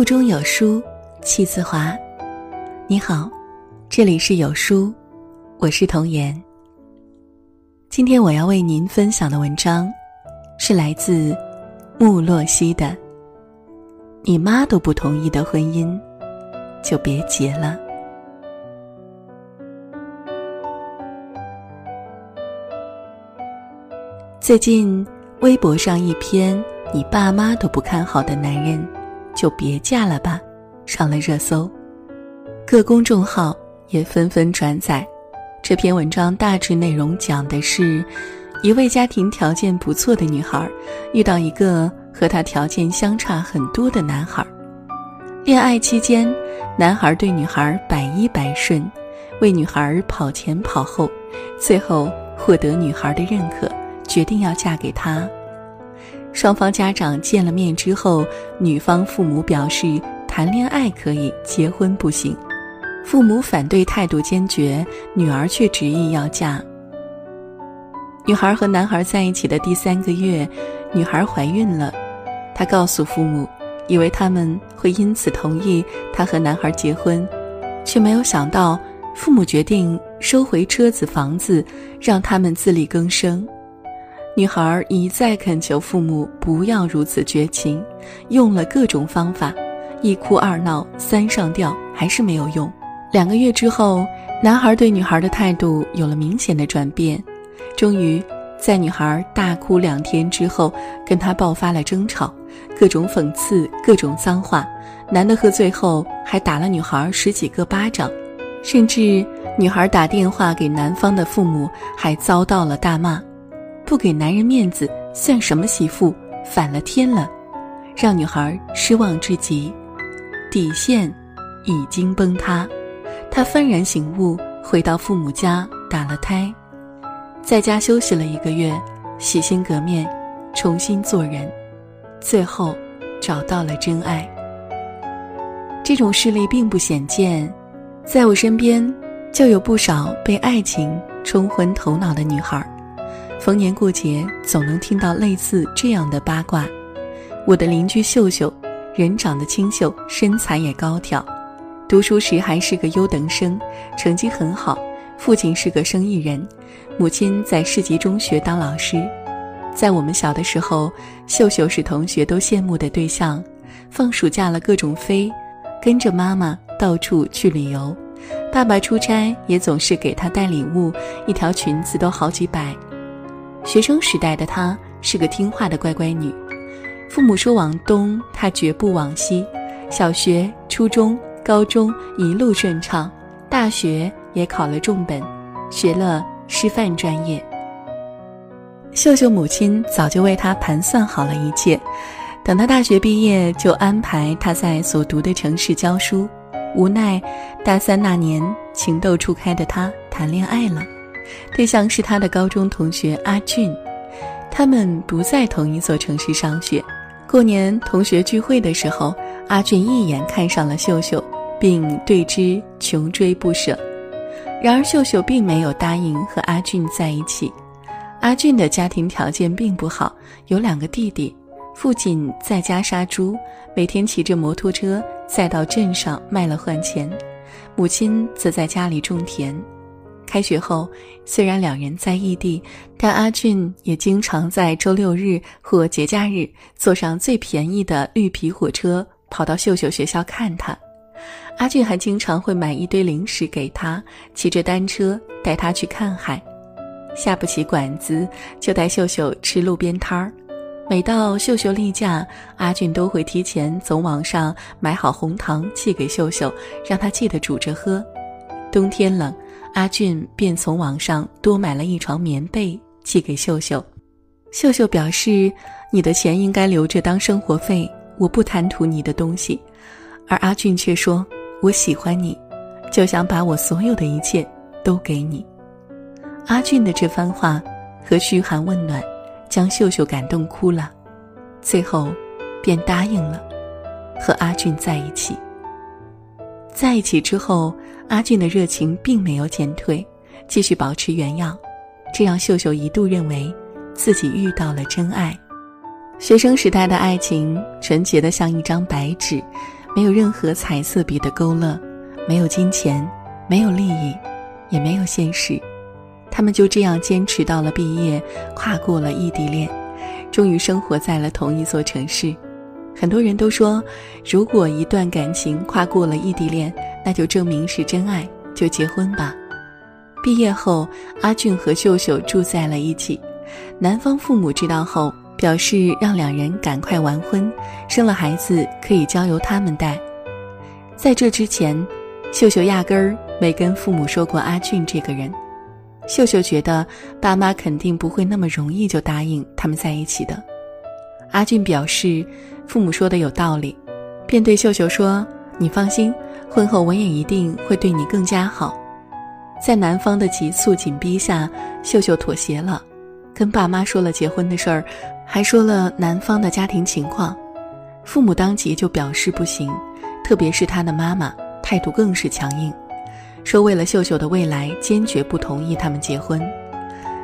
腹中有书气自华。你好，这里是有书，我是童言。今天我要为您分享的文章，是来自穆洛西的。你妈都不同意的婚姻，就别结了。最近微博上一篇“你爸妈都不看好的男人，就别嫁了吧”上了热搜，各公众号也纷纷转载。这篇文章大致内容讲的是，一位家庭条件不错的女孩遇到一个。和她条件相差很多的男孩，恋爱期间，男孩对女孩百依百顺，为女孩跑前跑后，最后获得女孩的认可，决定要嫁给他。双方家长见了面之后，女方父母表示谈恋爱可以，结婚不行。父母反对态度坚决，女儿却执意要嫁。女孩和男孩在一起的第三个月，女孩怀孕了。她告诉父母，以为他们会因此同意她和男孩结婚，却没有想到父母决定收回车子、房子，让他们自力更生。女孩一再恳求父母不要如此绝情，用了各种方法，一哭二闹三上吊还是没有用。两个月之后，男孩对女孩的态度有了明显的转变，终于。在女孩大哭两天之后，跟他爆发了争吵，各种讽刺，各种脏话。男的喝醉后还打了女孩十几个巴掌，甚至女孩打电话给男方的父母，还遭到了大骂：“不给男人面子算什么媳妇？反了天了！”让女孩失望至极，底线已经崩塌。她幡然醒悟，回到父母家打了胎。在家休息了一个月，洗心革面，重新做人，最后找到了真爱。这种事例并不鲜见，在我身边就有不少被爱情冲昏头脑的女孩。逢年过节，总能听到类似这样的八卦：我的邻居秀秀，人长得清秀，身材也高挑，读书时还是个优等生，成绩很好。父亲是个生意人，母亲在市级中学当老师。在我们小的时候，秀秀是同学都羡慕的对象。放暑假了各种飞，跟着妈妈到处去旅游。爸爸出差也总是给她带礼物，一条裙子都好几百。学生时代的她是个听话的乖乖女，父母说往东，她绝不往西。小学、初中、高中一路顺畅，大学。也考了重本，学了师范专业。秀秀母亲早就为他盘算好了一切，等他大学毕业，就安排他在所读的城市教书。无奈，大三那年情窦初开的他谈恋爱了，对象是他的高中同学阿俊。他们不在同一座城市上学。过年同学聚会的时候，阿俊一眼看上了秀秀，并对之穷追不舍。然而，秀秀并没有答应和阿俊在一起。阿俊的家庭条件并不好，有两个弟弟，父亲在家杀猪，每天骑着摩托车再到镇上卖了换钱，母亲则在家里种田。开学后，虽然两人在异地，但阿俊也经常在周六日或节假日坐上最便宜的绿皮火车跑到秀秀学校看他。阿俊还经常会买一堆零食给他，骑着单车带他去看海，下不起馆子就带秀秀吃路边摊儿。每到秀秀例假，阿俊都会提前从网上买好红糖寄给秀秀，让她记得煮着喝。冬天冷，阿俊便从网上多买了一床棉被寄给秀秀。秀秀表示：“你的钱应该留着当生活费，我不贪图你的东西。”而阿俊却说。我喜欢你，就想把我所有的一切都给你。阿俊的这番话和嘘寒问暖，将秀秀感动哭了，最后便答应了和阿俊在一起。在一起之后，阿俊的热情并没有减退，继续保持原样，这让秀秀一度认为自己遇到了真爱。学生时代的爱情纯洁的像一张白纸。没有任何彩色笔的勾勒，没有金钱，没有利益，也没有现实。他们就这样坚持到了毕业，跨过了异地恋，终于生活在了同一座城市。很多人都说，如果一段感情跨过了异地恋，那就证明是真爱，就结婚吧。毕业后，阿俊和秀秀住在了一起。男方父母知道后，表示让两人赶快完婚，生了孩子可以交由他们带。在这之前，秀秀压根儿没跟父母说过阿俊这个人。秀秀觉得爸妈肯定不会那么容易就答应他们在一起的。阿俊表示，父母说的有道理，便对秀秀说：“你放心，婚后我也一定会对你更加好。”在男方的急促紧逼下，秀秀妥协了，跟爸妈说了结婚的事儿，还说了男方的家庭情况。父母当即就表示不行，特别是他的妈妈态度更是强硬，说为了秀秀的未来，坚决不同意他们结婚。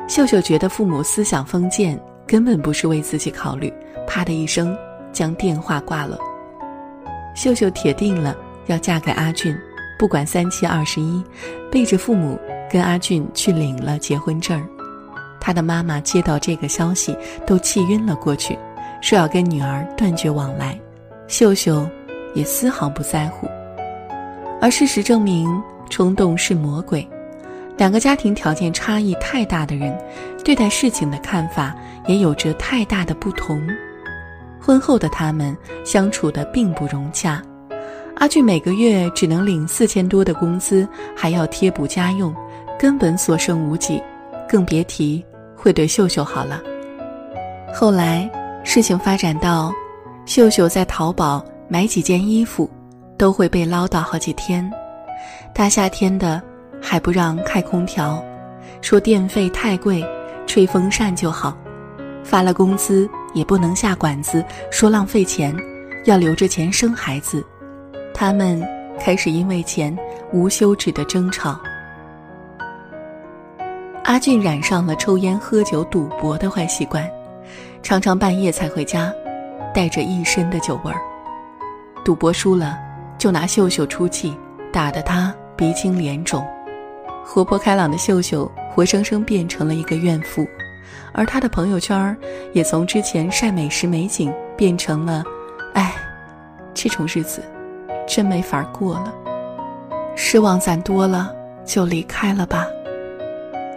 秀秀觉得父母思想封建，根本不是为自己考虑，啪的一声将电话挂了。秀秀铁定了要嫁给阿俊。不管三七二十一，背着父母跟阿俊去领了结婚证儿。他的妈妈接到这个消息都气晕了过去，说要跟女儿断绝往来。秀秀也丝毫不在乎。而事实证明，冲动是魔鬼。两个家庭条件差异太大的人，对待事情的看法也有着太大的不同。婚后的他们相处的并不融洽。阿俊每个月只能领四千多的工资，还要贴补家用，根本所剩无几，更别提会对秀秀好了。后来事情发展到，秀秀在淘宝买几件衣服，都会被唠叨好几天。大夏天的还不让开空调，说电费太贵，吹风扇就好。发了工资也不能下馆子，说浪费钱，要留着钱生孩子。他们开始因为钱无休止的争吵。阿俊染上了抽烟、喝酒、赌博的坏习惯，常常半夜才回家，带着一身的酒味儿。赌博输了，就拿秀秀出气，打得他鼻青脸肿。活泼开朗的秀秀，活生生变成了一个怨妇，而他的朋友圈也从之前晒美食美景，变成了，哎，这种日子。真没法过了，失望攒多了就离开了吧。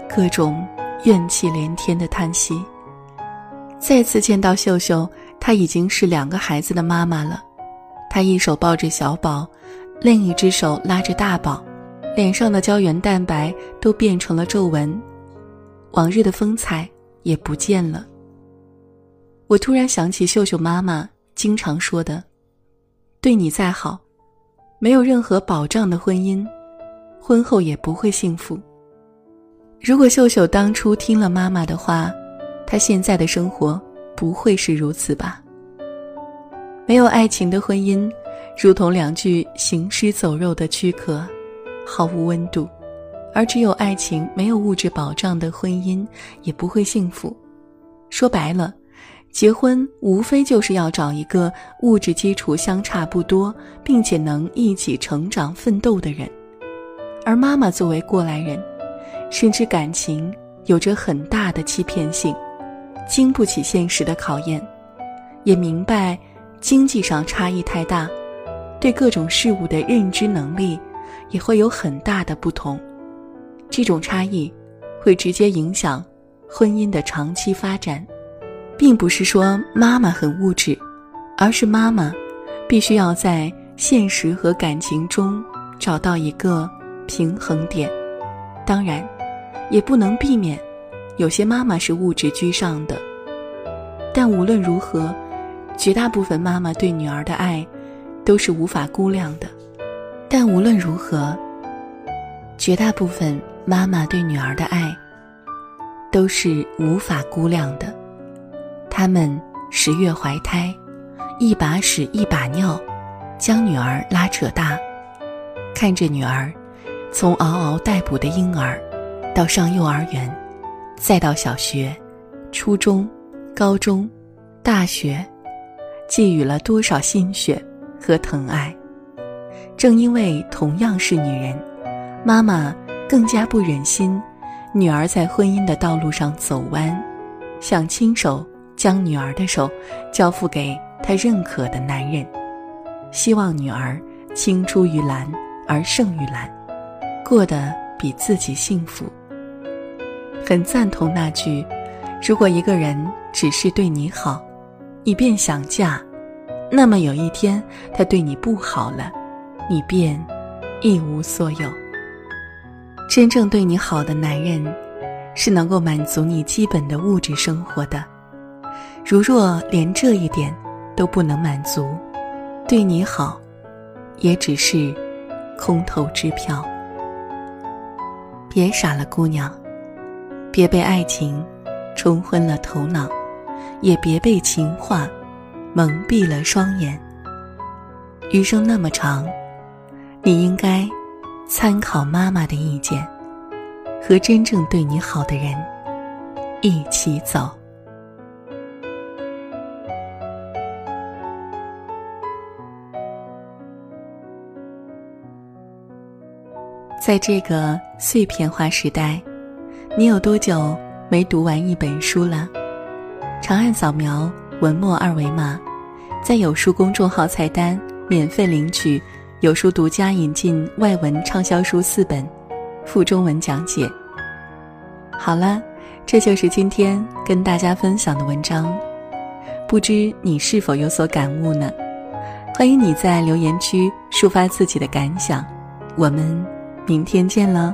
各种怨气连天的叹息。再次见到秀秀，她已经是两个孩子的妈妈了。她一手抱着小宝，另一只手拉着大宝，脸上的胶原蛋白都变成了皱纹，往日的风采也不见了。我突然想起秀秀妈妈经常说的：“对你再好。”没有任何保障的婚姻，婚后也不会幸福。如果秀秀当初听了妈妈的话，她现在的生活不会是如此吧？没有爱情的婚姻，如同两具行尸走肉的躯壳，毫无温度；而只有爱情，没有物质保障的婚姻，也不会幸福。说白了。结婚无非就是要找一个物质基础相差不多，并且能一起成长奋斗的人。而妈妈作为过来人，深知感情有着很大的欺骗性，经不起现实的考验，也明白经济上差异太大，对各种事物的认知能力也会有很大的不同。这种差异会直接影响婚姻的长期发展。并不是说妈妈很物质，而是妈妈必须要在现实和感情中找到一个平衡点。当然，也不能避免有些妈妈是物质居上的。但无论如何，绝大部分妈妈对女儿的爱都是无法估量的。但无论如何，绝大部分妈妈对女儿的爱都是无法估量的。他们十月怀胎，一把屎一把尿，将女儿拉扯大，看着女儿从嗷嗷待哺的婴儿，到上幼儿园，再到小学、初中、高中、大学，寄予了多少心血和疼爱。正因为同样是女人，妈妈更加不忍心女儿在婚姻的道路上走弯，想亲手将女儿的手交付给他认可的男人，希望女儿青出于蓝而胜于蓝，过得比自己幸福。很赞同那句：“如果一个人只是对你好，你便想嫁，那么有一天他对你不好了。”你便一无所有。真正对你好的男人，是能够满足你基本的物质生活的。如若连这一点都不能满足，对你好，也只是空头支票。别傻了，姑娘，别被爱情冲昏了头脑，也别被情话蒙蔽了双眼。余生那么长。你应该参考妈妈的意见，和真正对你好的人一起走。在这个碎片化时代，你有多久没读完一本书了？长按扫描文末二维码，在有书公众号菜单免费领取。有书独家引进外文畅销书四本，附中文讲解。好了，这就是今天跟大家分享的文章，不知你是否有所感悟呢？欢迎你在留言区抒发自己的感想，我们明天见了。